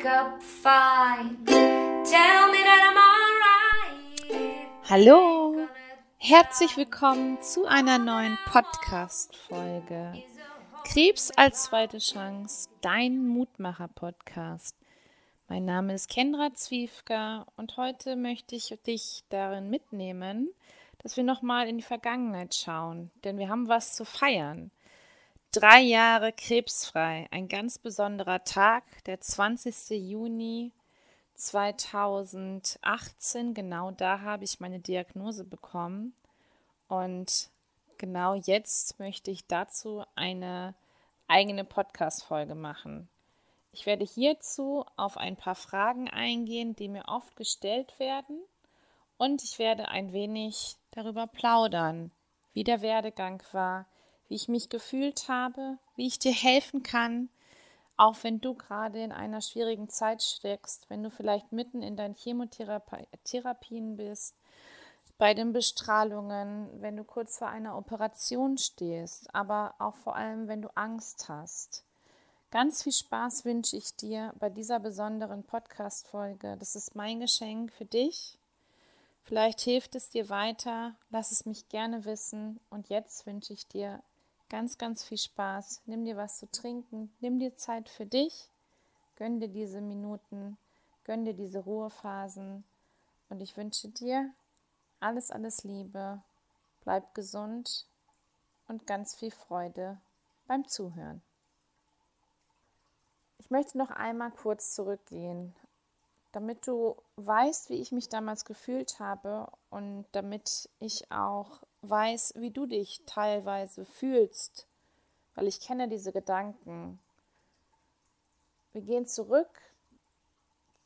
wake up fine. Tell me that I'm alright. Hallo, herzlich willkommen zu einer neuen Podcast-Folge. Krebs als zweite Chance, dein Mutmacher-Podcast. Mein Name ist Kendra Zwiefka und heute möchte ich dich darin mitnehmen, dass wir nochmal in die Vergangenheit schauen, denn wir haben was zu feiern. Drei Jahre krebsfrei, ein ganz besonderer Tag, der 20. Juni 2018. Genau da habe ich meine Diagnose bekommen. Und genau jetzt möchte ich dazu eine eigene Podcast-Folge machen. Ich werde hierzu auf ein paar Fragen eingehen, die mir oft gestellt werden. Und ich werde ein wenig darüber plaudern, wie der Werdegang war, wie ich mich gefühlt habe, wie ich dir helfen kann, auch wenn du gerade in einer schwierigen Zeit steckst, wenn du vielleicht mitten in deinen Chemotherapien bist, bei den Bestrahlungen, wenn du kurz vor einer Operation stehst, aber auch vor allem, wenn du Angst hast. Ganz viel Spaß wünsche ich dir bei dieser besonderen Podcast-Folge. Das ist mein Geschenk für dich. Vielleicht hilft es dir weiter. Lass es mich gerne wissen. Und jetzt wünsche ich dir ganz, ganz viel Spaß. Nimm dir was zu trinken, nimm dir Zeit für dich, gönn dir diese Minuten, gönn dir diese Ruhephasen. Und ich wünsche dir alles, alles Liebe, bleib gesund und ganz viel Freude beim Zuhören. Ich möchte noch einmal kurz zurückgehen, damit du weißt, wie ich mich damals gefühlt habe und damit ich auch weiß, wie du dich teilweise fühlst, weil ich kenne diese Gedanken. Wir gehen zurück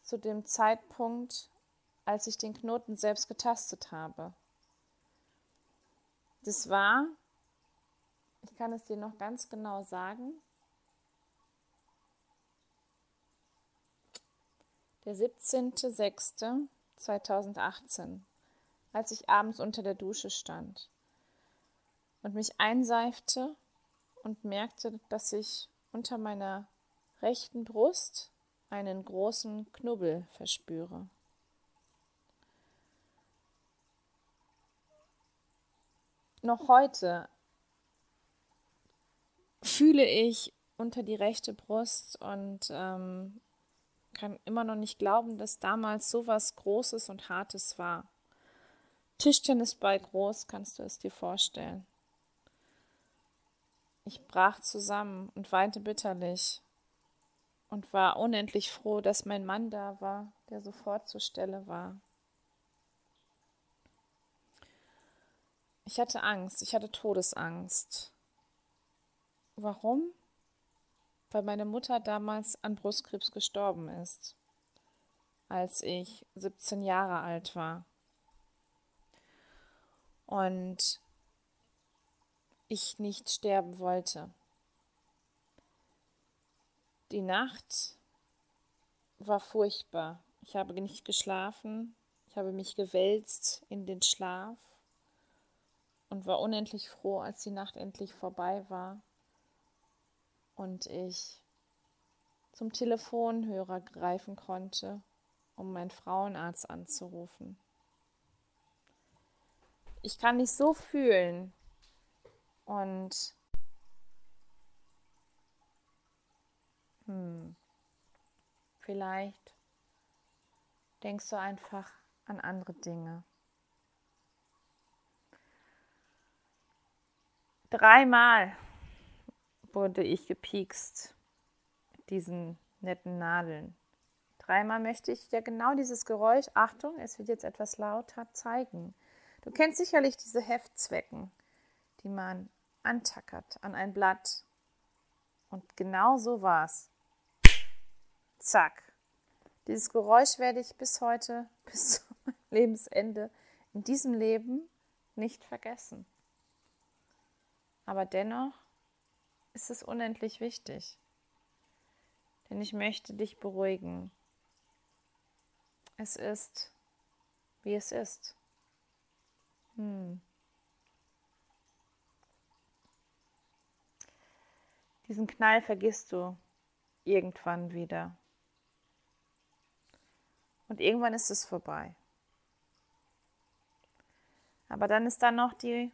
zu dem Zeitpunkt, als ich den Knoten selbst getastet habe. Das war, ich kann es dir noch ganz genau sagen, der 17.06.2018 als ich abends unter der Dusche stand und mich einseifte und merkte, dass ich unter meiner rechten Brust einen großen Knubbel verspüre. Noch heute fühle ich unter die rechte Brust und ähm, kann immer noch nicht glauben, dass damals so was Großes und Hartes war. Tischtennisball groß, kannst du es dir vorstellen. Ich brach zusammen und weinte bitterlich und war unendlich froh, dass mein Mann da war, der sofort zur Stelle war. Ich hatte Angst, ich hatte Todesangst. Warum? Weil meine Mutter damals an Brustkrebs gestorben ist, als ich 17 Jahre alt war und ich nicht sterben wollte. Die Nacht war furchtbar. Ich habe nicht geschlafen, ich habe mich gewälzt in den Schlaf und war unendlich froh, als die Nacht endlich vorbei war und ich zum Telefonhörer greifen konnte, um meinen Frauenarzt anzurufen. Ich kann dich so fühlen. Und hm, vielleicht denkst du einfach an andere Dinge. Dreimal wurde ich gepiekst mit diesen netten Nadeln. Dreimal möchte ich dir genau dieses Geräusch, Achtung, es wird jetzt etwas lauter, zeigen. Du kennst sicherlich diese Heftzwecken, die man antackert an ein Blatt. Und genau so war's. Zack. Dieses Geräusch werde ich bis heute, bis zu Lebensende, in diesem Leben nicht vergessen. Aber dennoch ist es unendlich wichtig. Denn ich möchte dich beruhigen. Es ist, wie es ist. Hm. Diesen Knall vergisst du irgendwann wieder. Und irgendwann ist es vorbei. Aber dann ist da noch die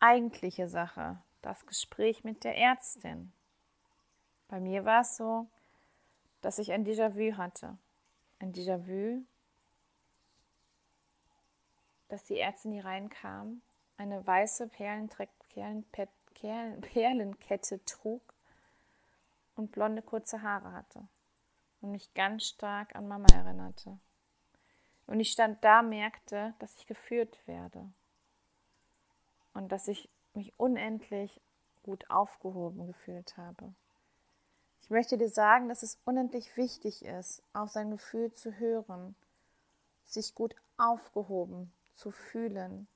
eigentliche Sache, das Gespräch mit der Ärztin. Bei mir war es so, dass ich ein Déjà-vu hatte. Ein Déjà-vu, dass die Ärztin hier reinkam, eine weiße Perlenkette trug und blonde kurze Haare hatte und mich ganz stark an Mama erinnerte. Und ich stand da, merkte, dass ich geführt werde und dass ich mich unendlich gut aufgehoben gefühlt habe. Ich möchte dir sagen, dass es unendlich wichtig ist, auf sein Gefühl zu hören, sich gut aufgehoben zu fühlen.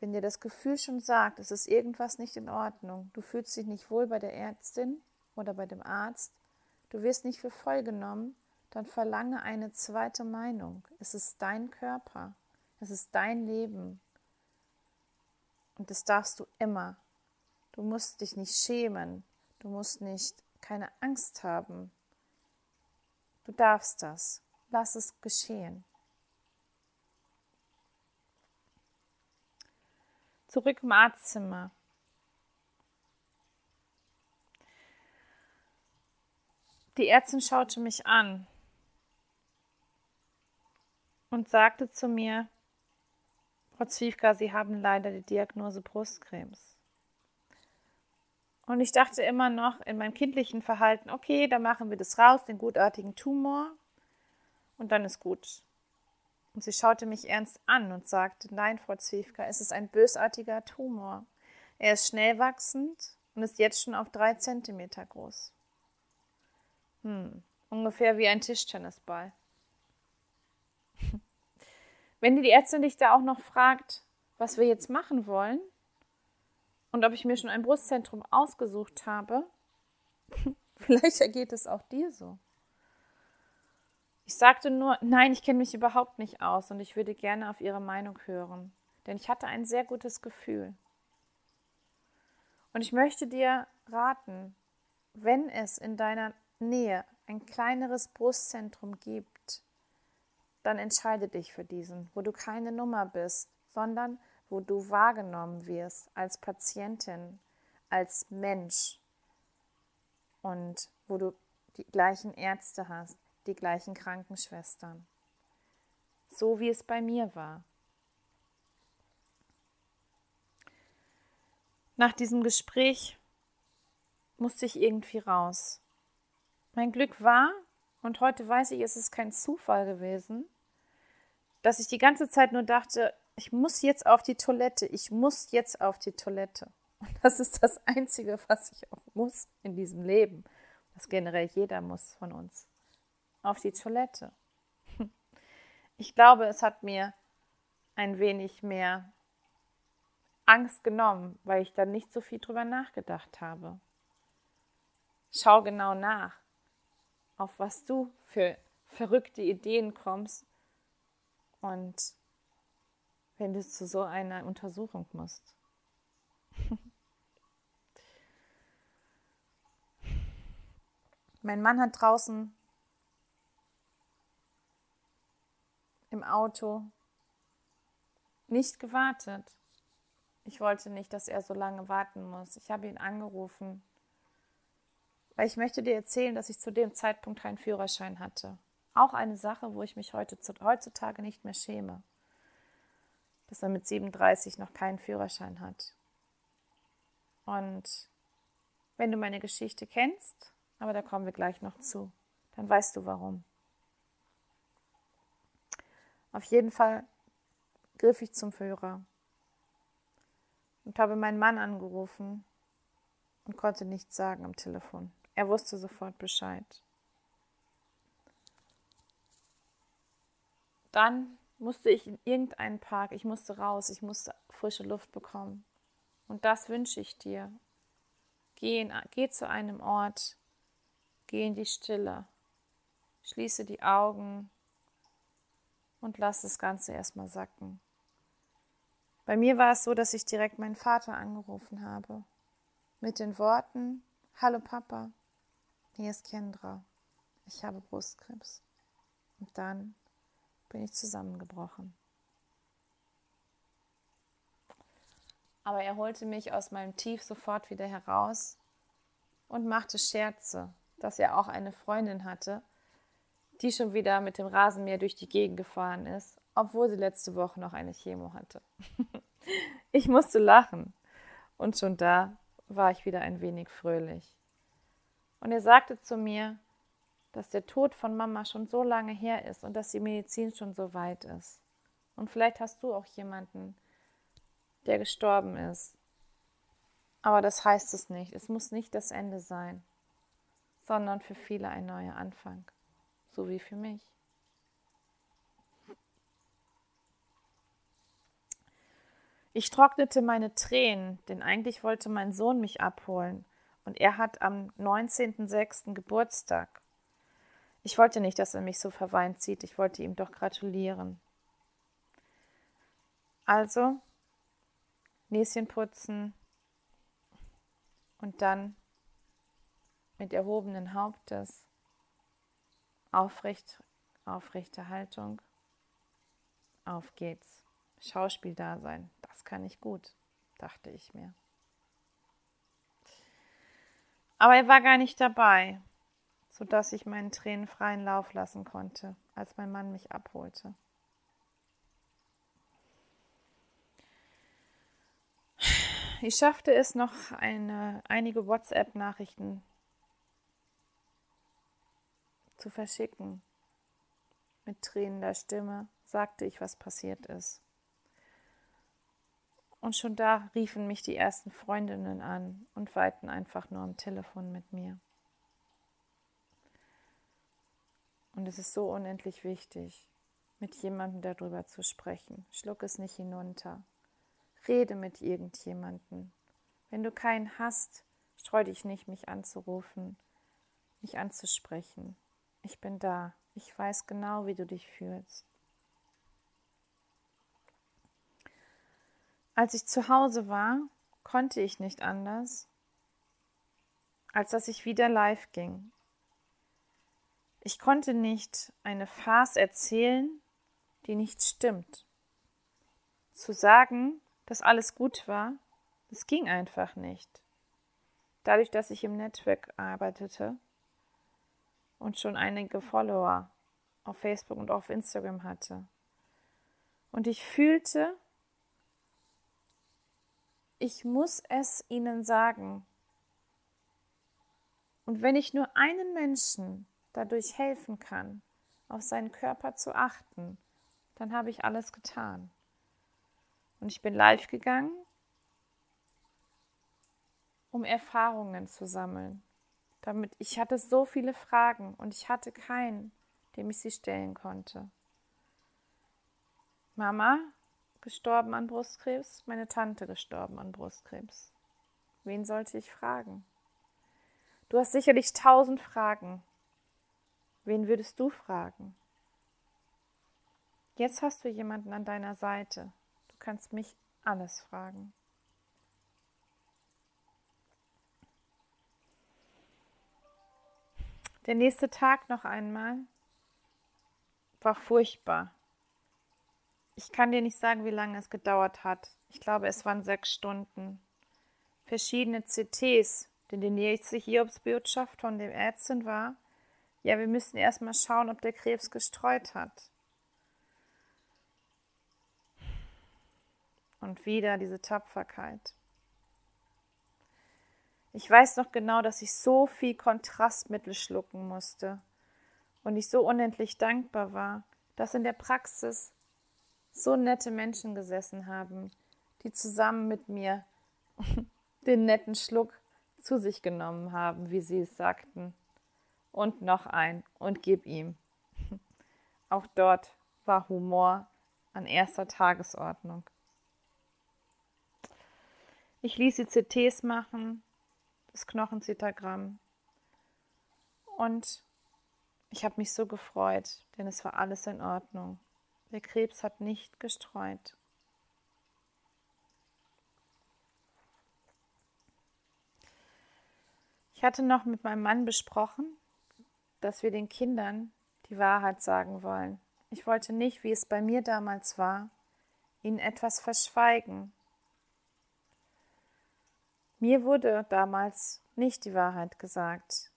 Wenn dir das Gefühl schon sagt, es ist irgendwas nicht in Ordnung, du fühlst dich nicht wohl bei der Ärztin oder bei dem Arzt, du wirst nicht für voll genommen, dann verlange eine zweite Meinung. Es ist dein Körper, es ist dein Leben. Und das darfst du immer. Du musst dich nicht schämen, du musst nicht keine Angst haben. Du darfst das. Lass es geschehen. Zurück im Arztzimmer. Die Ärztin schaute mich an und sagte zu mir, Frau Zwiefka, Sie haben leider die Diagnose Brustkrebs. Und ich dachte immer noch in meinem kindlichen Verhalten, okay, da machen wir das raus, den gutartigen Tumor, und dann ist gut. Und sie schaute mich ernst an und sagte, nein, Frau Zwiefka, es ist ein bösartiger Tumor. Er ist schnell wachsend und ist jetzt schon auf drei Zentimeter groß. Hm, ungefähr wie ein Tischtennisball. Wenn die Ärztin dich da auch noch fragt, was wir jetzt machen wollen und ob ich mir schon ein Brustzentrum ausgesucht habe, vielleicht ergeht es auch dir so. Ich sagte nur, nein, ich kenne mich überhaupt nicht aus und ich würde gerne auf Ihre Meinung hören, denn ich hatte ein sehr gutes Gefühl. Und ich möchte dir raten, wenn es in deiner Nähe ein kleineres Brustzentrum gibt, dann entscheide dich für diesen, wo du keine Nummer bist, sondern wo du wahrgenommen wirst als Patientin, als Mensch und wo du die gleichen Ärzte hast, die gleichen Krankenschwestern. So wie es bei mir war. Nach diesem Gespräch musste ich irgendwie raus. Mein Glück war, und heute weiß ich, es ist kein Zufall gewesen, dass ich die ganze Zeit nur dachte, ich muss jetzt auf die Toilette, ich muss jetzt auf die Toilette. Und das ist das Einzige, was ich auch muss in diesem Leben, was generell jeder muss von uns auf die Toilette. Ich glaube, es hat mir ein wenig mehr Angst genommen, weil ich dann nicht so viel drüber nachgedacht habe. Schau genau nach, auf was du für verrückte Ideen kommst und wenn du zu so einer Untersuchung musst. mein Mann hat draußen Auto nicht gewartet. Ich wollte nicht, dass er so lange warten muss. Ich habe ihn angerufen, weil ich möchte dir erzählen, dass ich zu dem Zeitpunkt keinen Führerschein hatte. Auch eine Sache, wo ich mich heutzutage nicht mehr schäme, dass er mit 37 noch keinen Führerschein hat. Und wenn du meine Geschichte kennst, aber da kommen wir gleich noch zu, dann weißt du warum. Auf jeden Fall griff ich zum Führer und habe meinen Mann angerufen und konnte nichts sagen am Telefon. Er wusste sofort Bescheid. Dann musste ich in irgendeinen Park, ich musste raus, ich musste frische Luft bekommen. Und das wünsche ich dir. Geh, in, geh zu einem Ort, geh in die Stille, schließe die Augen und lass das Ganze erstmal sacken. Bei mir war es so, dass ich direkt meinen Vater angerufen habe. Mit den Worten: Hallo Papa, hier ist Kendra. ich habe Brustkrebs. Und dann bin ich zusammengebrochen. Aber er holte mich aus meinem Tief sofort wieder heraus und machte Scherze, dass er auch eine Freundin hatte, die schon wieder mit dem Rasenmäher durch die Gegend gefahren ist, obwohl sie letzte Woche noch eine Chemo hatte. ich musste lachen und schon da war ich wieder ein wenig fröhlich. Und er sagte zu mir, dass der Tod von Mama schon so lange her ist und dass die Medizin schon so weit ist. Und vielleicht hast du auch jemanden, der gestorben ist. Aber das heißt es nicht. Es muss nicht das Ende sein, sondern für viele ein neuer Anfang, so wie für mich. Ich trocknete meine Tränen, denn eigentlich wollte mein Sohn mich abholen und er hat am 19.06. Geburtstag. Ich wollte nicht, dass er mich so verweint sieht, ich wollte ihm doch gratulieren. Also Näschen putzen und dann mit erhobenen Hauptes aufrecht, aufrechte Haltung. Auf geht's. Schauspiel da sein, das kann ich gut, dachte ich mir. Aber er war gar nicht dabei, sodass ich meinen Tränen freien Lauf lassen konnte, als mein Mann mich abholte. Ich schaffte es noch, eine, einige WhatsApp-Nachrichten zu verschicken. Mit tränender Stimme sagte ich, was passiert ist. Und schon da riefen mich die ersten Freundinnen an und weilten einfach nur am Telefon mit mir. Und es ist so unendlich wichtig, mit jemandem darüber zu sprechen. Schluck es nicht hinunter. Rede mit irgendjemandem. Wenn du keinen hast, streu dich nicht, mich anzurufen, mich anzusprechen. Ich bin da. Ich weiß genau, wie du dich fühlst. Als ich zu Hause war, konnte ich nicht anders, als dass ich wieder live ging. Ich konnte nicht eine Farce erzählen, die nicht stimmt. Zu sagen, dass alles gut war, das ging einfach nicht. Dadurch, dass ich im Network arbeitete und schon einige Follower auf Facebook und auf Instagram hatte. Und ich fühlte, ich muss es ihnen sagen. Und wenn ich nur einen Menschen dadurch helfen kann, auf seinen Körper zu achten, dann habe ich alles getan. Und ich bin live gegangen, um Erfahrungen zu sammeln. Damit ich hatte so viele Fragen und ich hatte keinen, dem ich sie stellen konnte. Mama gestorben an Brustkrebs, meine Tante gestorben an Brustkrebs. Wen sollte ich fragen? Du hast sicherlich tausend Fragen. Wen würdest du fragen? Jetzt hast du jemanden an deiner Seite, kannst mich alles fragen. Der nächste Tag noch einmal war furchtbar. Ich kann dir nicht sagen, wie lange es gedauert hat. Ich glaube, es waren sechs Stunden. Verschiedene CTs, denn die nächste Hiobsbotschaft von dem Ärztin war, ja, wir müssen erstmal schauen, ob der Krebs gestreut hat. Und wieder diese Tapferkeit. Ich weiß noch genau, dass ich so viel Kontrastmittel schlucken musste und ich so unendlich dankbar war, dass in der Praxis so nette Menschen gesessen haben, die zusammen mit mir den netten Schluck zu sich genommen haben, wie sie es sagten. Und noch ein und gib ihm. Auch dort war Humor an erster Tagesordnung. Ich ließ die CTs machen, das Knochenzittergramm. Und ich habe mich so gefreut, denn es war alles in Ordnung. Der Krebs hat nicht gestreut. Ich hatte noch mit meinem Mann besprochen, dass wir den Kindern die Wahrheit sagen wollen. Ich wollte nicht, wie es bei mir damals war, ihnen etwas verschweigen. Mir wurde damals nicht die Wahrheit gesagt,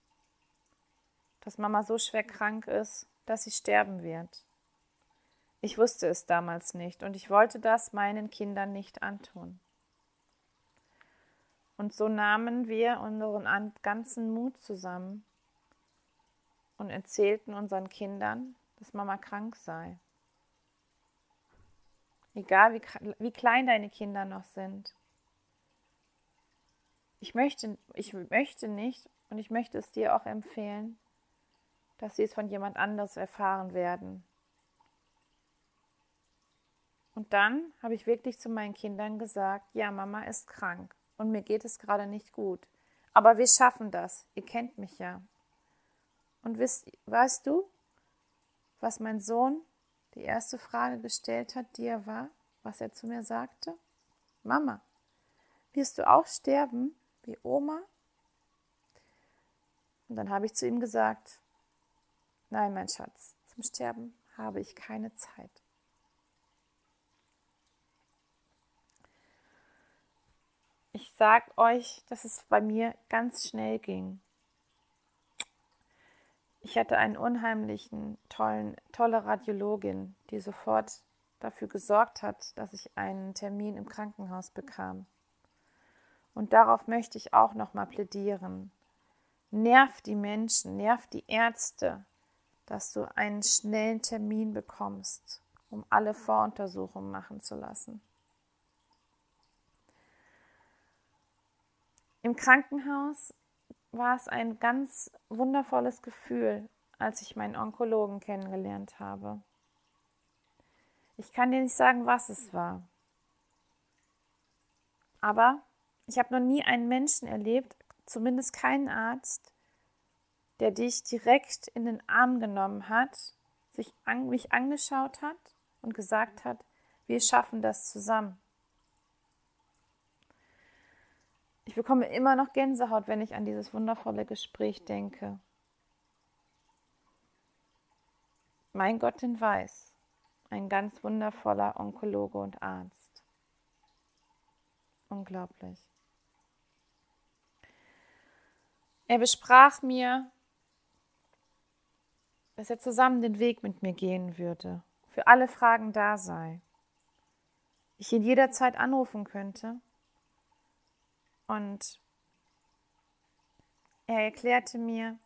dass Mama so schwer krank ist, dass sie sterben wird. Ich wusste es damals nicht und ich wollte das meinen Kindern nicht antun. Und so nahmen wir unseren ganzen Mut zusammen und erzählten unseren Kindern, dass Mama krank sei. Egal wie, wie klein deine Kinder noch sind. Ich möchte, ich möchte nicht und ich möchte es dir auch empfehlen, dass sie es von jemand anders erfahren werden. Und dann habe ich wirklich zu meinen Kindern gesagt, ja, Mama ist krank und mir geht es gerade nicht gut. Aber wir schaffen das. Ihr kennt mich ja. Und wisst, weißt du, was mein Sohn die erste Frage gestellt hat, die er war, was er zu mir sagte? Mama, wirst du auch sterben wie Oma? Und dann habe ich zu ihm gesagt, nein, mein Schatz, zum Sterben habe ich keine Zeit. Ich sage euch, dass es bei mir ganz schnell ging. Ich hatte einen unheimlichen, tollen, tolle Radiologin, die sofort dafür gesorgt hat, dass ich einen Termin im Krankenhaus bekam. Und darauf möchte ich auch nochmal plädieren. Nerv die Menschen, nerv die Ärzte, dass du einen schnellen Termin bekommst, um alle Voruntersuchungen machen zu lassen. Im Krankenhaus war es ein ganz wundervolles Gefühl, als ich meinen Onkologen kennengelernt habe. Ich kann dir nicht sagen, was es war. Aber ich habe noch nie einen Menschen erlebt, zumindest keinen Arzt, der dich direkt in den Arm genommen hat, sich an, mich angeschaut hat und gesagt hat, wir schaffen das zusammen. Ich bekomme immer noch Gänsehaut, wenn ich an dieses wundervolle Gespräch denke. Mein Gott in Weiß, ein ganz wundervoller Onkologe und Arzt. Unglaublich. Er besprach mir, dass er zusammen den Weg mit mir gehen würde, für alle Fragen da sei. Ich ihn jederzeit anrufen könnte und er erklärte mir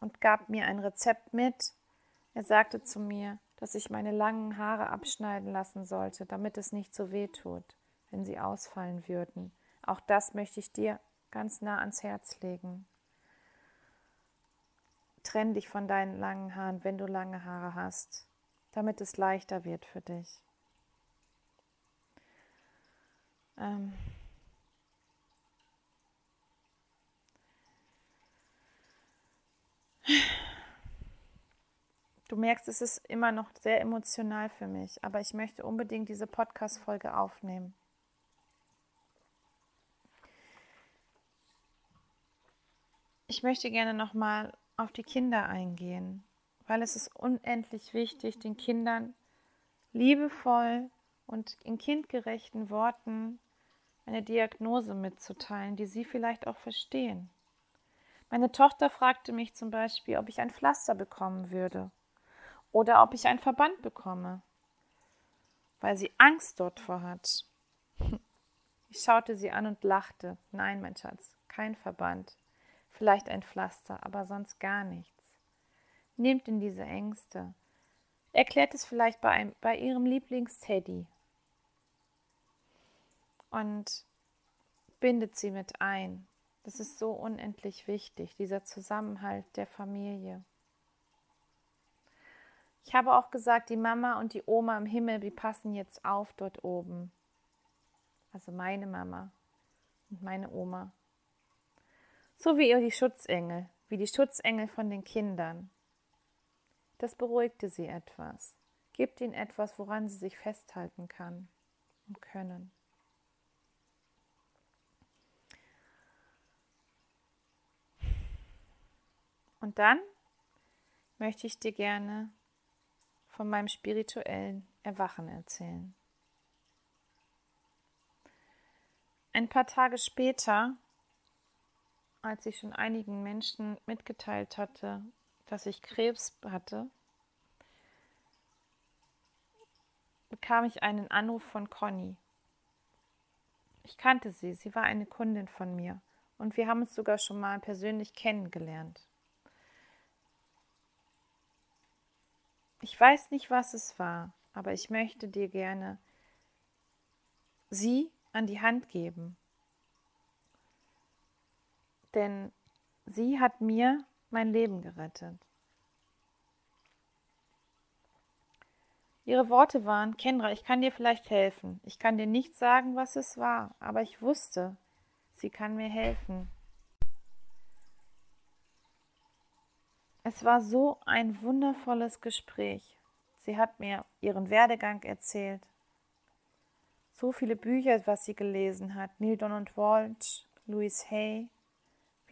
und gab mir ein Rezept mit. Er sagte zu mir, dass ich meine langen Haare abschneiden lassen sollte, damit es nicht so weh tut, wenn sie ausfallen würden. Auch das möchte ich dir ganz nah ans Herz legen. Trenn dich von deinen langen Haaren, wenn du lange Haare hast, damit es leichter wird für dich. Ähm Du merkst, es ist immer noch sehr emotional für mich, aber ich möchte unbedingt diese Podcast-Folge aufnehmen. Ich möchte gerne nochmal auf die Kinder eingehen, weil es ist unendlich wichtig, den Kindern liebevoll und in kindgerechten Worten eine Diagnose mitzuteilen, die sie vielleicht auch verstehen. Meine Tochter fragte mich zum Beispiel, ob ich ein Pflaster bekommen würde oder ob ich ein Verband bekomme, weil sie Angst dort vor hat. Ich schaute sie an und lachte. Nein, mein Schatz, kein Verband. Vielleicht ein Pflaster, aber sonst gar nichts. Nehmt in diese Ängste. Erklärt es vielleicht bei, einem, bei ihrem Lieblingsteddy. Und bindet sie mit ein. Das ist so unendlich wichtig, dieser Zusammenhalt der Familie. Ich habe auch gesagt, die Mama und die Oma im Himmel, die passen jetzt auf dort oben. Also meine Mama und meine Oma. So wie ihr die Schutzengel, wie die Schutzengel von den Kindern. Das beruhigte sie etwas, gibt ihnen etwas, woran sie sich festhalten kann und können. Und dann möchte ich dir gerne von meinem spirituellen Erwachen erzählen. Ein paar Tage später, als ich schon einigen Menschen mitgeteilt hatte, dass ich Krebs hatte, bekam ich einen Anruf von Conny. Ich kannte sie, sie war eine Kundin von mir und wir haben uns sogar schon mal persönlich kennengelernt. Ich weiß nicht, was es war, aber ich möchte dir gerne sie an die Hand geben. Denn sie hat mir mein Leben gerettet. Ihre Worte waren, Kendra, ich kann dir vielleicht helfen. Ich kann dir nicht sagen, was es war, aber ich wusste, sie kann mir helfen. Es war so ein wundervolles Gespräch. Sie hat mir ihren Werdegang erzählt. So viele Bücher, was sie gelesen hat. Neil Donald Walsh, Louise Hay,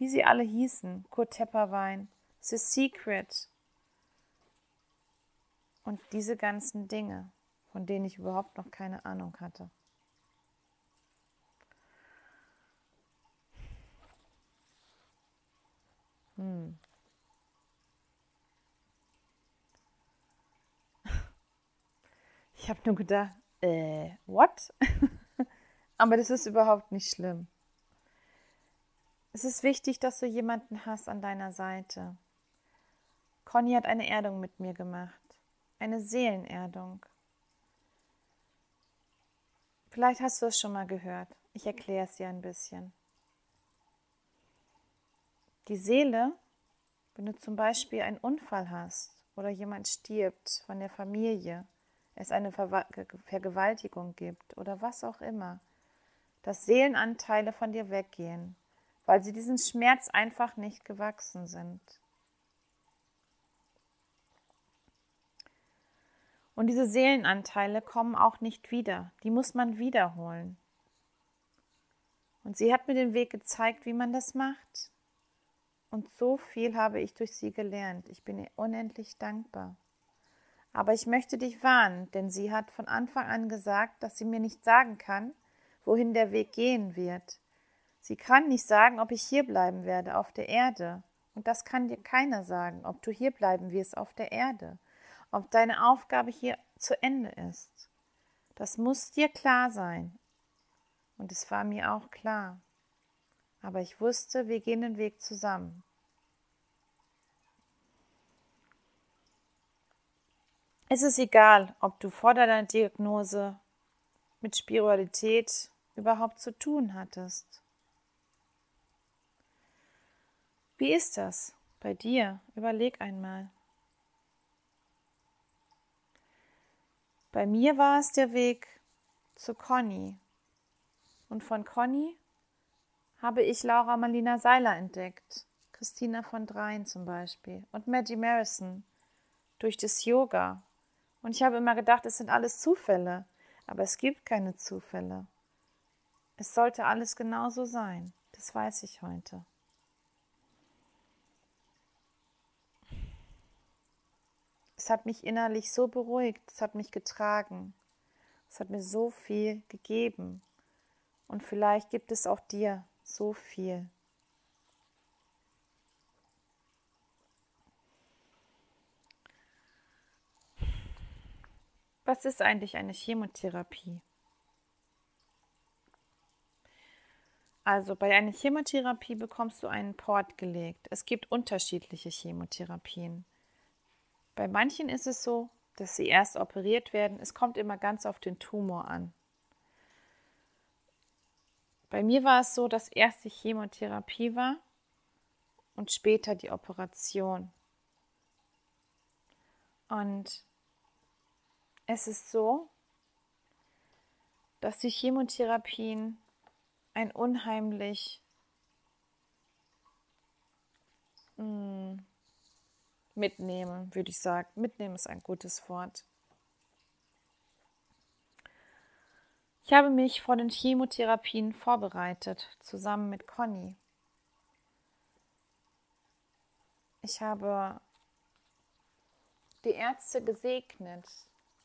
wie sie alle hießen, Kurt Tepperwein, The Secret, und diese ganzen Dinge, von denen ich überhaupt noch keine Ahnung hatte. Hm. Ich habe nur gedacht, äh, what? Aber das ist überhaupt nicht schlimm. Es ist wichtig, dass du jemanden hast an deiner Seite. Conny hat eine Erdung mit mir gemacht eine Seelenerdung. Vielleicht hast du es schon mal gehört. Ich erkläre es dir ein bisschen. Die Seele, wenn du zum Beispiel einen Unfall hast oder jemand stirbt von der Familie, es eine Ver Vergewaltigung gibt oder was auch immer, dass Seelenanteile von dir weggehen, weil sie diesen Schmerz einfach nicht gewachsen sind. Und diese Seelenanteile kommen auch nicht wieder, die muss man wiederholen. Und sie hat mir den Weg gezeigt, wie man das macht. Und so viel habe ich durch sie gelernt. Ich bin ihr unendlich dankbar. Aber ich möchte dich warnen, denn sie hat von Anfang an gesagt, dass sie mir nicht sagen kann, wohin der Weg gehen wird. Sie kann nicht sagen, ob ich hier bleiben werde auf der Erde. Und das kann dir keiner sagen, ob du hier bleiben wirst auf der Erde ob deine Aufgabe hier zu Ende ist. Das muss dir klar sein. Und es war mir auch klar. Aber ich wusste, wir gehen den Weg zusammen. Es ist egal, ob du vor deiner Diagnose mit Spiritualität überhaupt zu tun hattest. Wie ist das bei dir? Überleg einmal. Bei mir war es der Weg zu Conny. Und von Conny habe ich Laura Marlina Seiler entdeckt, Christina von Dreien zum Beispiel und Maggie Marison durch das Yoga. Und ich habe immer gedacht, es sind alles Zufälle, aber es gibt keine Zufälle. Es sollte alles genauso sein, das weiß ich heute. Es hat mich innerlich so beruhigt, es hat mich getragen, es hat mir so viel gegeben. Und vielleicht gibt es auch dir so viel. Was ist eigentlich eine Chemotherapie? Also bei einer Chemotherapie bekommst du einen Port gelegt. Es gibt unterschiedliche Chemotherapien. Bei manchen ist es so, dass sie erst operiert werden. Es kommt immer ganz auf den Tumor an. Bei mir war es so, dass erst die Chemotherapie war und später die Operation. Und es ist so, dass die Chemotherapien ein unheimlich mh, hm, mitnehmen, würde ich sagen. Mitnehmen ist ein gutes Wort. Ich habe mich vor den Chemotherapien vorbereitet, zusammen mit Conny. Ich habe die Ärzte gesegnet,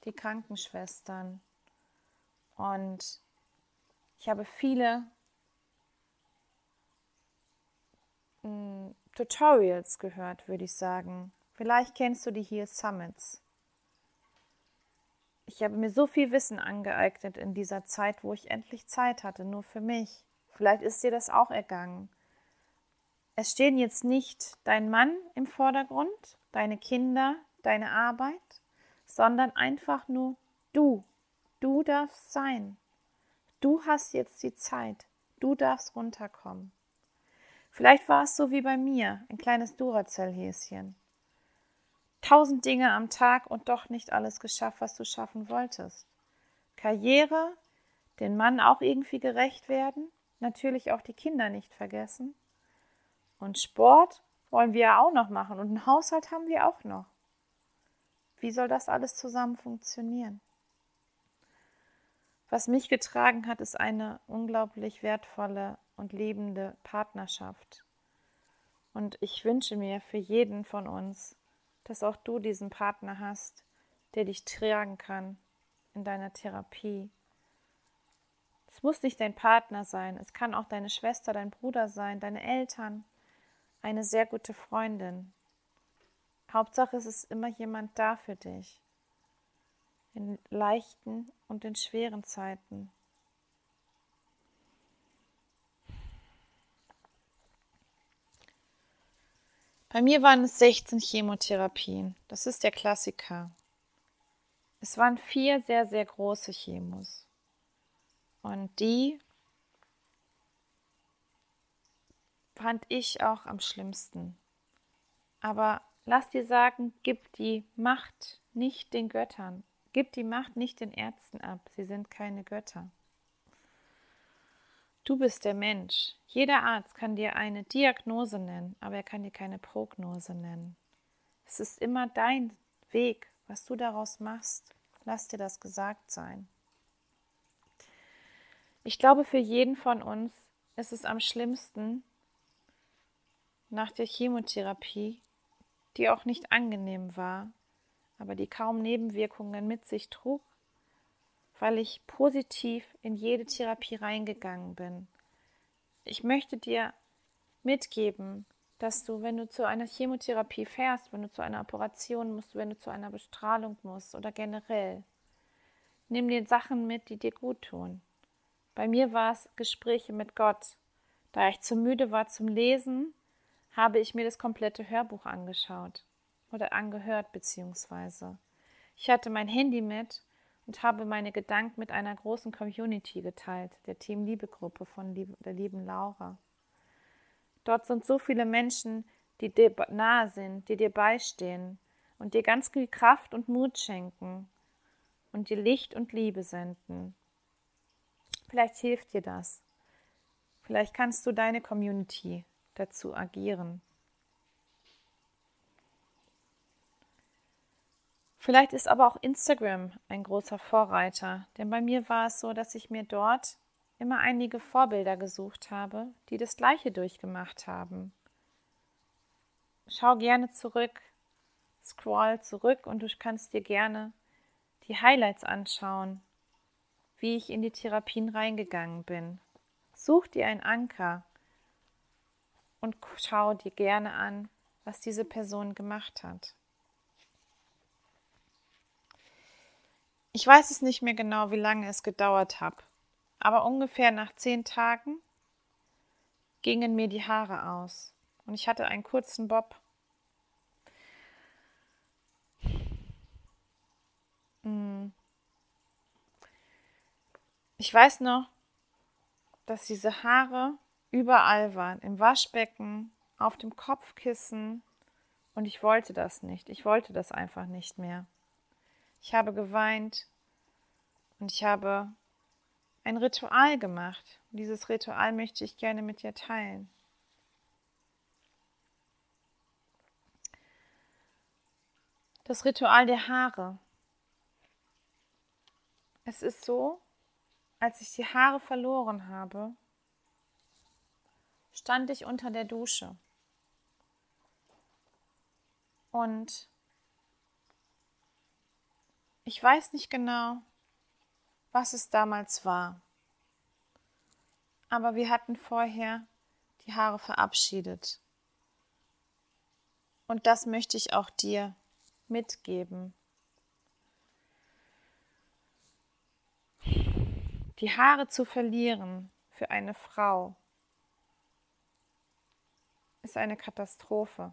die Krankenschwestern. Und ich habe viele hm, Tutorials gehört, würde ich sagen. Vielleicht kennst du die Heal Summits. Ich habe mir so viel Wissen angeeignet in dieser Zeit, wo ich endlich Zeit hatte, nur für mich. Vielleicht ist dir das auch ergangen. Es stehen jetzt nicht dein Mann im Vordergrund, deine Kinder, deine Arbeit, sondern einfach nur du. Du darfst sein. Du hast jetzt die Zeit. Du darfst runterkommen. Vielleicht war es so wie bei mir, ein kleines Duracell-Häschen. Tausend Dinge am Tag und doch nicht alles geschafft, was du schaffen wolltest. Karriere, den Mann auch irgendwie gerecht werden, natürlich auch die Kinder nicht vergessen. Und Sport wollen wir ja auch noch machen und einen Haushalt haben wir auch noch. Wie soll das alles zusammen funktionieren? Was mich getragen hat, ist eine unglaublich wertvolle und liebende Partnerschaft. Und ich wünsche mir für jeden von uns, dass auch du diesen Partner hast, der dich tragen kann in deiner Therapie. Es muss nicht dein Partner sein, es kann auch deine Schwester, dein Bruder sein, deine Eltern, eine sehr gute Freundin. Hauptsache es ist immer jemand da für dich. In leichten und in schweren Zeiten. Bei mir waren es 16 Chemotherapien. Das ist der Klassiker. Es waren vier sehr, sehr große Chemos. Und die fand ich auch am schlimmsten. Aber lass dir sagen, gib die Macht nicht den Göttern. Gib die Macht nicht den Ärzten ab. Sie sind keine Götter. Du bist der Mensch. Jeder Arzt kann dir eine Diagnose nennen, aber er kann dir keine Prognose nennen. Es ist immer dein Weg, was du daraus machst. Lass dir das gesagt sein. Ich glaube, für jeden von uns ist es am schlimmsten, nach der Chemotherapie, die auch nicht angenehm war, aber die kaum Nebenwirkungen mit sich trug, weil ich positiv in jede Therapie reingegangen bin. Ich möchte dir mitgeben, dass du, wenn du zu einer Chemotherapie fährst, wenn du zu einer Operation musst, wenn du zu einer Bestrahlung musst oder generell, nimm dir Sachen mit, die dir gut tun. Bei mir war es Gespräche mit Gott. Da ich zu müde war zum Lesen, habe ich mir das komplette Hörbuch angeschaut oder angehört beziehungsweise. Ich hatte mein Handy mit und habe meine Gedanken mit einer großen Community geteilt, der Team Liebe-Gruppe von der lieben Laura. Dort sind so viele Menschen, die dir nahe sind, die dir beistehen und dir ganz viel Kraft und Mut schenken und dir Licht und Liebe senden. Vielleicht hilft dir das. Vielleicht kannst du deine Community dazu agieren. Vielleicht ist aber auch Instagram ein großer Vorreiter, denn bei mir war es so, dass ich mir dort immer einige Vorbilder gesucht habe, die das Gleiche durchgemacht haben. Schau gerne zurück, scroll zurück und du kannst dir gerne die Highlights anschauen, wie ich in die Therapien reingegangen bin. Such dir einen Anker, und schau dir gerne an, was diese Person gemacht hat. Ich weiß es nicht mehr genau, wie lange es gedauert hat, aber ungefähr nach zehn Tagen gingen mir die Haare aus und ich hatte einen kurzen Bob. Hm. Ich weiß noch, dass diese Haare überall waren, im Waschbecken, auf dem Kopfkissen. Und ich wollte das nicht. Ich wollte das einfach nicht mehr. Ich habe geweint und ich habe ein Ritual gemacht. Und dieses Ritual möchte ich gerne mit dir teilen. Das Ritual der Haare. Es ist so, als ich die Haare verloren habe, stand ich unter der Dusche. Und Ich weiß nicht genau, was es damals war. Aber wir hatten vorher die Haare verabschiedet. Und das möchte ich auch dir mitgeben. Die Haare zu verlieren für eine Frau ist eine Katastrophe.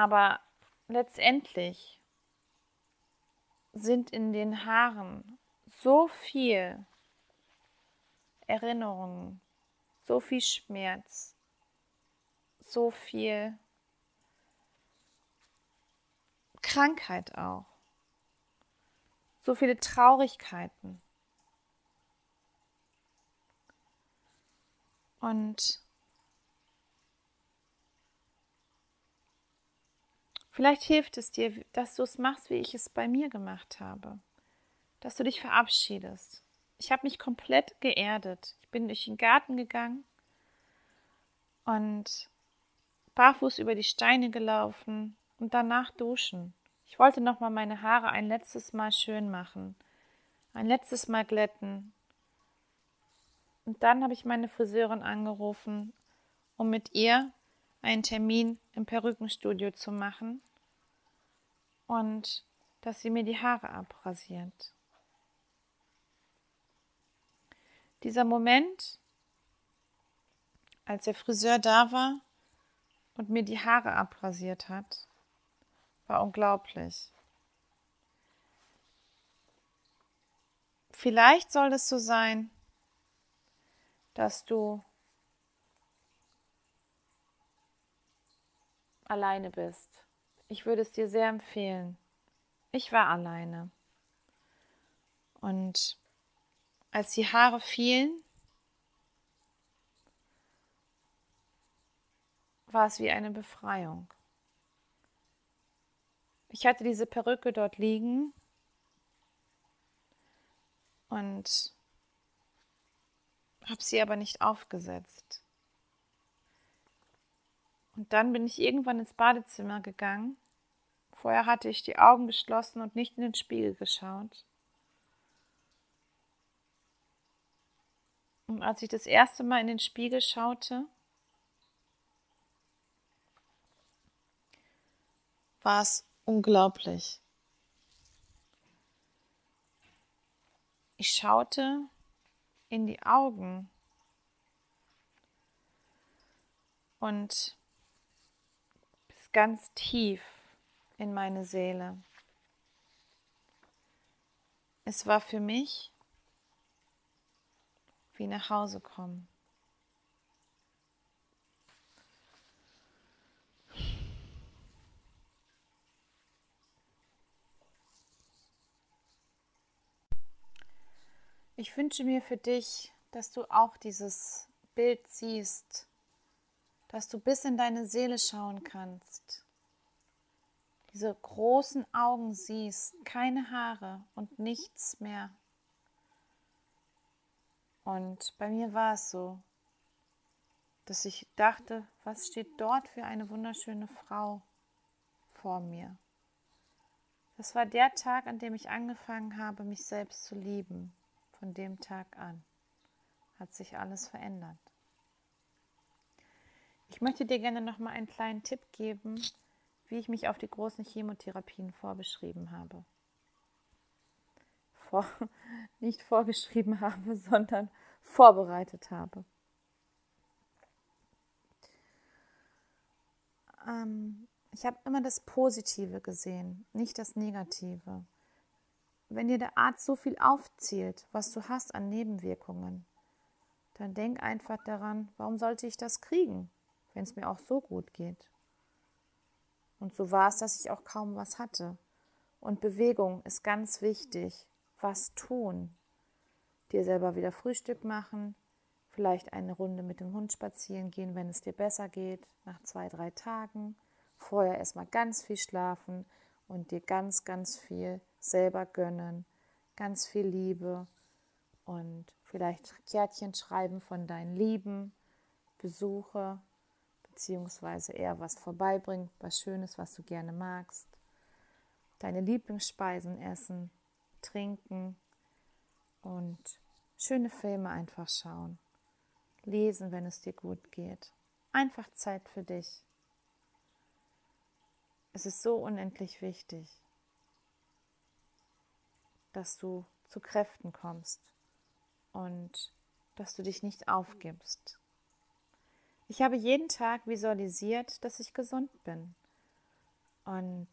Aber letztendlich sind in den Haaren so viel Erinnerungen, so viel Schmerz, so viel Krankheit auch, so viele Traurigkeiten. Und vielleicht hilft es dir, dass du es machst, wie ich es bei mir gemacht habe. Dass du dich verabschiedest. Ich habe mich komplett geerdet. Ich bin durch den Garten gegangen und barfuß über die Steine gelaufen und danach duschen. Ich wollte noch mal meine Haare ein letztes Mal schön machen, ein letztes Mal glätten, und dann habe ich meine Friseurin angerufen, um mit ihr einen Termin im Perückenstudio zu machen und dass sie mir die Haare abrasiert. Dieser Moment, als der Friseur da war und mir die Haare abrasiert hat, war unglaublich. Vielleicht soll es so sein, dass du alleine bist. Ich würde es dir sehr empfehlen. Ich war alleine. Und als die Haare fielen, war es wie eine Befreiung. Ich hatte diese Perücke dort liegen und habe sie aber nicht aufgesetzt. Und dann bin ich irgendwann ins Badezimmer gegangen. Vorher hatte ich die Augen geschlossen und nicht in den Spiegel geschaut. Und als ich das erste Mal in den Spiegel schaute, war es unglaublich. Ich schaute in die Augen und ganz tief in meine Seele. Es war für mich wie nach Hause kommen. Ich wünsche mir für dich, dass du auch dieses Bild siehst, dass du bis in deine Seele schauen kannst, diese großen Augen siehst, keine Haare und nichts mehr. Und bei mir war es so, dass ich dachte, was steht dort für eine wunderschöne Frau vor mir. Das war der Tag, an dem ich angefangen habe, mich selbst zu lieben. Von dem Tag an hat sich alles verändert. Ich möchte dir gerne noch mal einen kleinen Tipp geben, wie ich mich auf die großen Chemotherapien vorbeschrieben habe. Vor, nicht vorgeschrieben habe, sondern vorbereitet habe. Ähm, ich habe immer das Positive gesehen, nicht das Negative wenn dir der Arzt so viel aufzählt, was du hast an Nebenwirkungen, dann denk einfach daran, warum sollte ich das kriegen, wenn es mir auch so gut geht. Und so war es, dass ich auch kaum was hatte. Und Bewegung ist ganz wichtig. Was tun? Dir selber wieder Frühstück machen, vielleicht eine Runde mit dem Hund spazieren gehen, wenn es dir besser geht, nach zwei, drei Tagen. Vorher erstmal ganz viel schlafen und dir ganz, ganz viel selber gönnen, ganz viel Liebe und vielleicht Kärtchen schreiben von deinen Lieben, Besuche beziehungsweise eher was vorbeibringen, was Schönes, was du gerne magst. Deine Lieblingsspeisen essen, trinken und schöne Filme einfach schauen. Lesen, wenn es dir gut geht. Einfach Zeit für dich. Es ist so unendlich wichtig, dass du zu Kräften kommst und dass du dich nicht aufgibst. Ich habe jeden Tag visualisiert, dass ich gesund bin und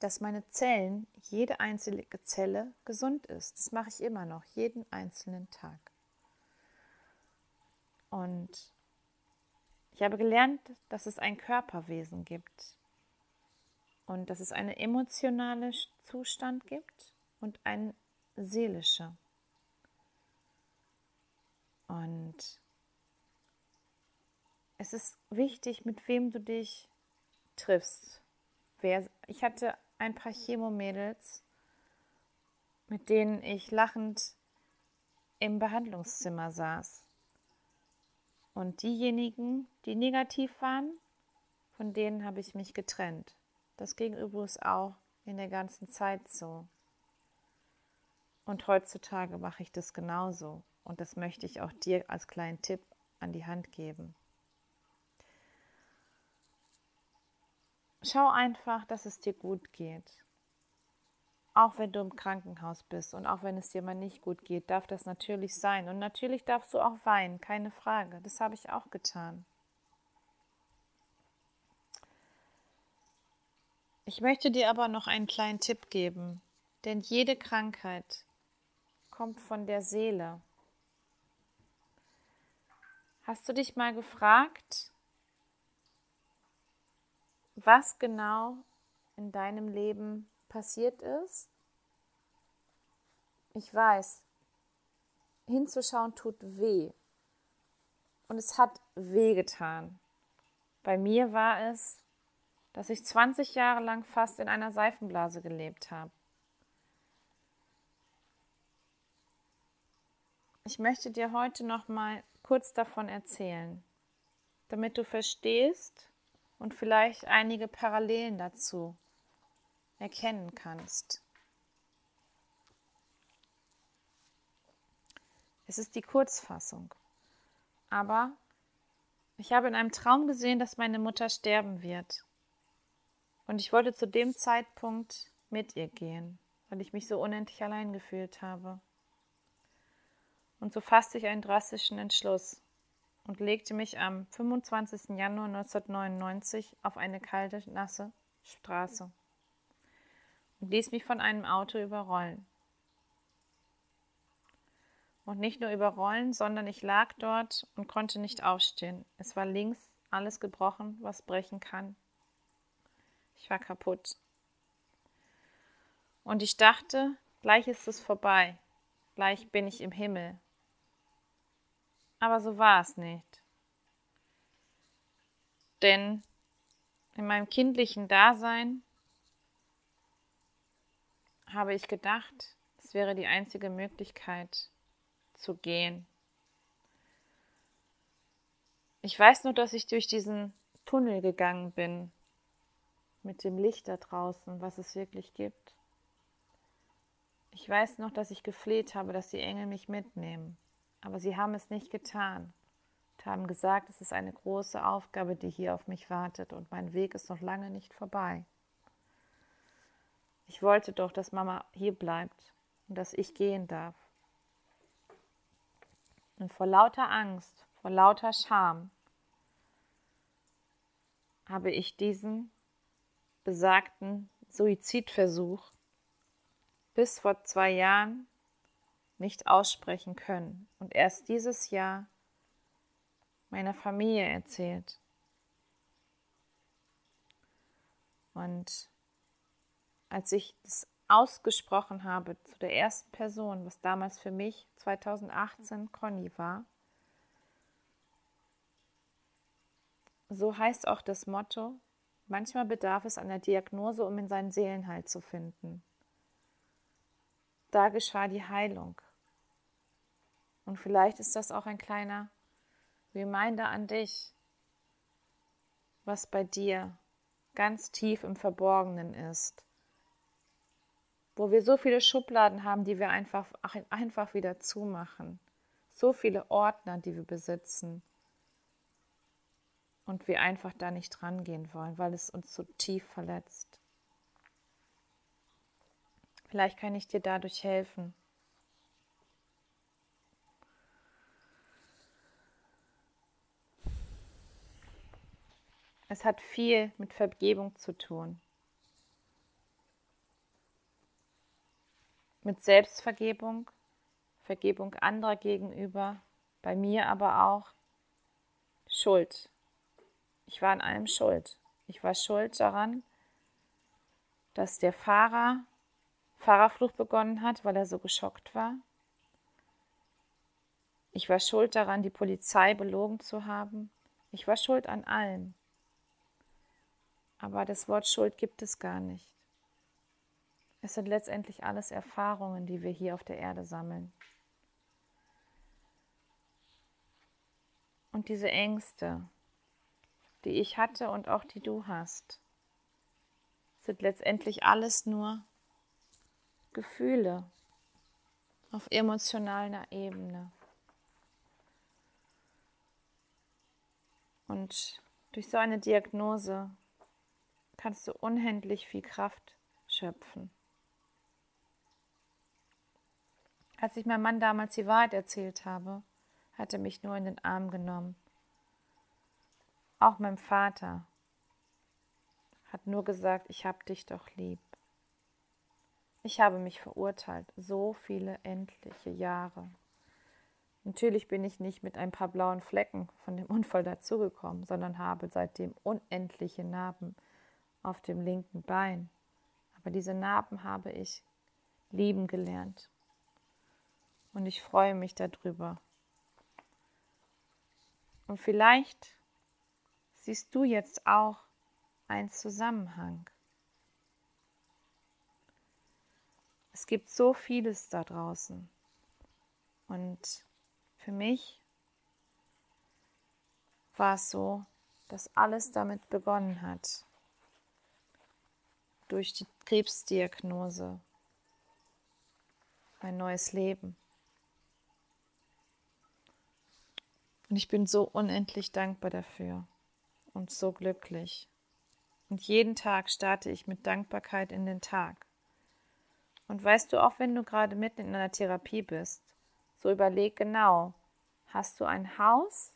dass meine Zellen, jede einzelne Zelle gesund ist. Das mache ich immer noch, jeden einzelnen Tag. Und ich habe gelernt, dass es ein Körperwesen gibt und dass es einen emotionalen Zustand gibt und einen seelischen. Und es ist wichtig, mit wem du dich triffst. Wer, ich hatte ein paar Chemomädels, mit denen ich lachend im Behandlungszimmer saß. Und diejenigen, die negativ waren, von denen habe ich mich getrennt. Das ging übrigens auch in der ganzen Zeit so. Und heutzutage mache ich das genauso. Und das möchte ich auch dir als kleinen Tipp an die Hand geben. Schau einfach, dass es dir gut geht. Auch wenn du im Krankenhaus bist und auch wenn es dir mal nicht gut geht, darf das natürlich sein. Und natürlich darfst du auch weinen, keine Frage. Das habe ich auch getan. Ich möchte dir aber noch einen kleinen Tipp geben, denn jede Krankheit kommt von der Seele. Hast du dich mal gefragt, was genau in deinem Leben passiert ist? Ich weiß, hinzuschauen tut weh. Und es hat weh getan. Bei mir war es, dass ich 20 Jahre lang fast in einer Seifenblase gelebt habe. Ich möchte dir heute noch mal kurz davon erzählen, damit du verstehst und vielleicht einige Parallelen dazu erkennen kannst. Es ist die Kurzfassung. Aber ich habe in einem Traum gesehen, dass meine Mutter sterben wird. Und ich wollte zu dem Zeitpunkt mit ihr gehen, weil ich mich so unendlich allein gefühlt habe. Und so fasste ich einen drastischen Entschluss und legte mich am 25. Januar 1999 auf eine kalte, nasse Straße und ließ mich von einem Auto überrollen. Und nicht nur überrollen, sondern ich lag dort und konnte nicht aufstehen. Es war links alles gebrochen, was brechen kann. Ich war kaputt. Und ich dachte, gleich ist es vorbei, gleich bin ich im Himmel. Aber so war es nicht. Denn in meinem kindlichen Dasein habe ich gedacht, es wäre die einzige Möglichkeit zu gehen. Ich weiß nur, dass ich durch diesen Tunnel gegangen bin, mit dem Licht da draußen, was es wirklich gibt. Ich weiß noch, dass ich gefleht habe, dass die Engel mich mitnehmen aber sie haben es nicht getan und haben gesagt, es ist eine große Aufgabe, die hier auf mich wartet und mein Weg ist noch lange nicht vorbei. Ich wollte doch, dass Mama hier bleibt und dass ich gehen darf. Und vor lauter Angst, vor lauter Scham habe ich diesen besagten Suizidversuch bis vor zwei Jahren nicht aussprechen können und erst dieses Jahr meiner Familie erzählt. Und als ich das ausgesprochen habe zu der ersten Person, was damals für mich 2018 Conny war, so heißt auch das Motto, manchmal bedarf es einer Diagnose, um in seinen Seelenhalt zu finden. Da geschah die Heilung. Und vielleicht ist das auch ein kleiner Reminder an dich, was bei dir ganz tief im Verborgenen ist, wo wir so viele Schubladen haben, die wir einfach, einfach wieder zumachen, so viele Ordner, die wir besitzen und wir einfach da nicht rangehen wollen, weil es uns so tief verletzt. Vielleicht kann ich dir dadurch helfen. Es hat viel mit Vergebung zu tun. Mit Selbstvergebung, Vergebung anderer gegenüber, bei mir aber auch Schuld. Ich war an allem schuld. Ich war schuld daran, dass der Fahrer Fahrerflucht begonnen hat, weil er so geschockt war. Ich war schuld daran, die Polizei belogen zu haben. Ich war schuld an allem. Aber das Wort Schuld gibt es gar nicht. Es sind letztendlich alles Erfahrungen, die wir hier auf der Erde sammeln. Und diese Ängste, die ich hatte und auch die du hast, sind letztendlich alles nur Gefühle auf emotionaler Ebene. Und durch so eine Diagnose kannst du unendlich viel Kraft schöpfen. Als ich meinem Mann damals die Wahrheit erzählt habe, hat er mich nur in den Arm genommen. Auch mein Vater hat nur gesagt, ich hab dich doch lieb. Ich habe mich verurteilt, so viele endliche Jahre. Natürlich bin ich nicht mit ein paar blauen Flecken von dem Unfall dazugekommen, sondern habe seitdem unendliche Narben auf dem linken Bein. Aber diese Narben habe ich lieben gelernt. Und ich freue mich darüber. Und vielleicht siehst du jetzt auch einen Zusammenhang. Es gibt so vieles da draußen. Und für mich war es so, dass alles damit begonnen hat durch die Krebsdiagnose mein neues Leben. Und ich bin so unendlich dankbar dafür und so glücklich. Und jeden Tag starte ich mit Dankbarkeit in den Tag. Und weißt du, auch wenn du gerade mitten in einer Therapie bist, so überleg genau, hast du ein Haus?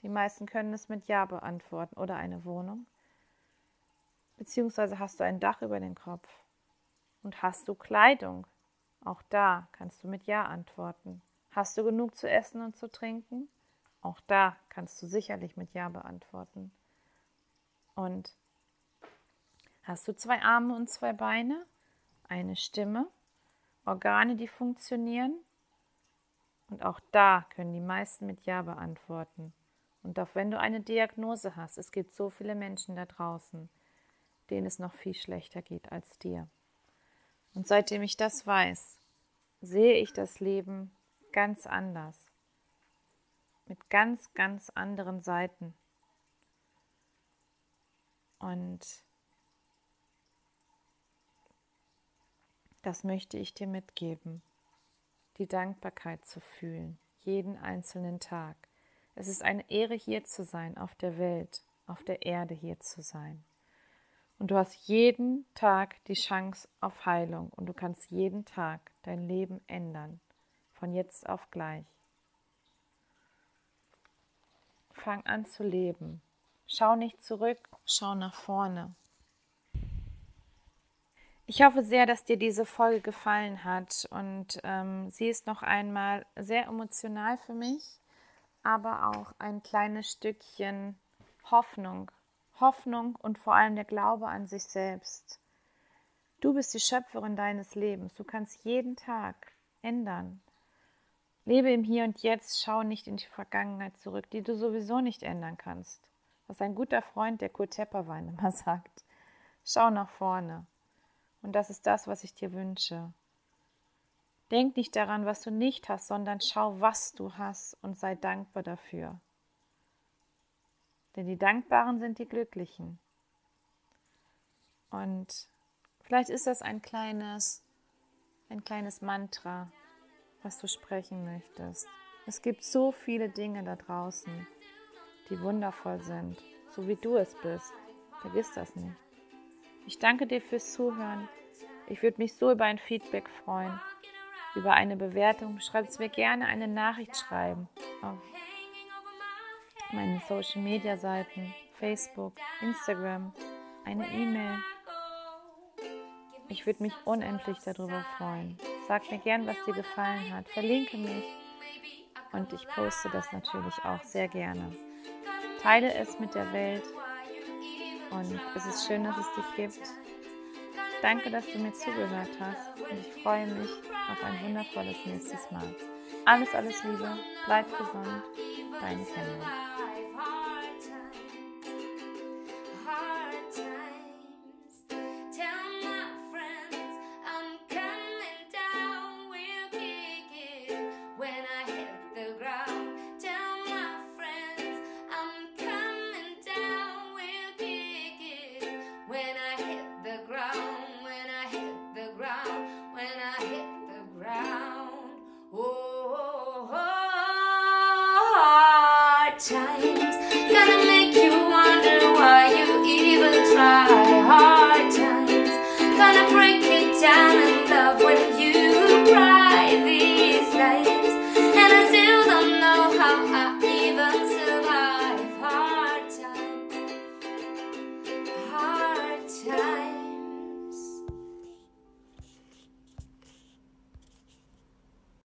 Die meisten können es mit Ja beantworten oder eine Wohnung. Beziehungsweise hast du ein Dach über den Kopf? Und hast du Kleidung? Auch da kannst du mit Ja antworten. Hast du genug zu essen und zu trinken? Auch da kannst du sicherlich mit Ja beantworten. Und hast du zwei Arme und zwei Beine? Eine Stimme? Organe, die funktionieren? Und auch da können die meisten mit Ja beantworten. Und auch wenn du eine Diagnose hast, es gibt so viele Menschen da draußen, denen es noch viel schlechter geht als dir. Und seitdem ich das weiß, sehe ich das Leben ganz anders, mit ganz, ganz anderen Seiten. Und das möchte ich dir mitgeben, die Dankbarkeit zu fühlen, jeden einzelnen Tag. Es ist eine Ehre, hier zu sein, auf der Welt, auf der Erde hier zu sein. Und du hast jeden Tag die Chance auf Heilung und du kannst jeden Tag dein Leben ändern, von jetzt auf gleich. Fang an zu leben. Schau nicht zurück, schau nach vorne. Ich hoffe sehr, dass dir diese Folge gefallen hat und ähm, sie ist noch einmal sehr emotional für mich, aber auch ein kleines Stückchen Hoffnung Hoffnung und vor allem der Glaube an sich selbst. Du bist die Schöpferin deines Lebens. Du kannst jeden Tag ändern. Lebe im Hier und Jetzt, schau nicht in die Vergangenheit zurück, die du sowieso nicht ändern kannst. Was ein guter Freund, der Kurt Tepperwein immer sagt. Schau nach vorne. Und das ist das, was ich dir wünsche. Denk nicht daran, was du nicht hast, sondern schau, was du hast und sei dankbar dafür. Denn die Dankbaren sind die Glücklichen. Und vielleicht ist das ein kleines, ein kleines Mantra, was du sprechen möchtest. Es gibt so viele Dinge da draußen, die wundervoll sind, so wie du es bist. Vergiss das nicht. Ich danke dir fürs Zuhören. Ich würde mich so über ein Feedback freuen, über eine Bewertung. Schreib es mir gerne eine Nachricht schreiben auf meinen Social Media Seiten, Facebook, Instagram, eine E-Mail. Ich würde mich unendlich darüber freuen. Sag mir gern, was dir gefallen hat. Verlinke mich und ich poste das natürlich auch sehr gerne. Teile es mit der Welt und es ist schön, dass es dich gibt. Danke, dass du mir zugehört hast und ich freue mich auf ein wundervolles nächstes Mal. Alles, alles Liebe, bleib gesund, deine Kendall.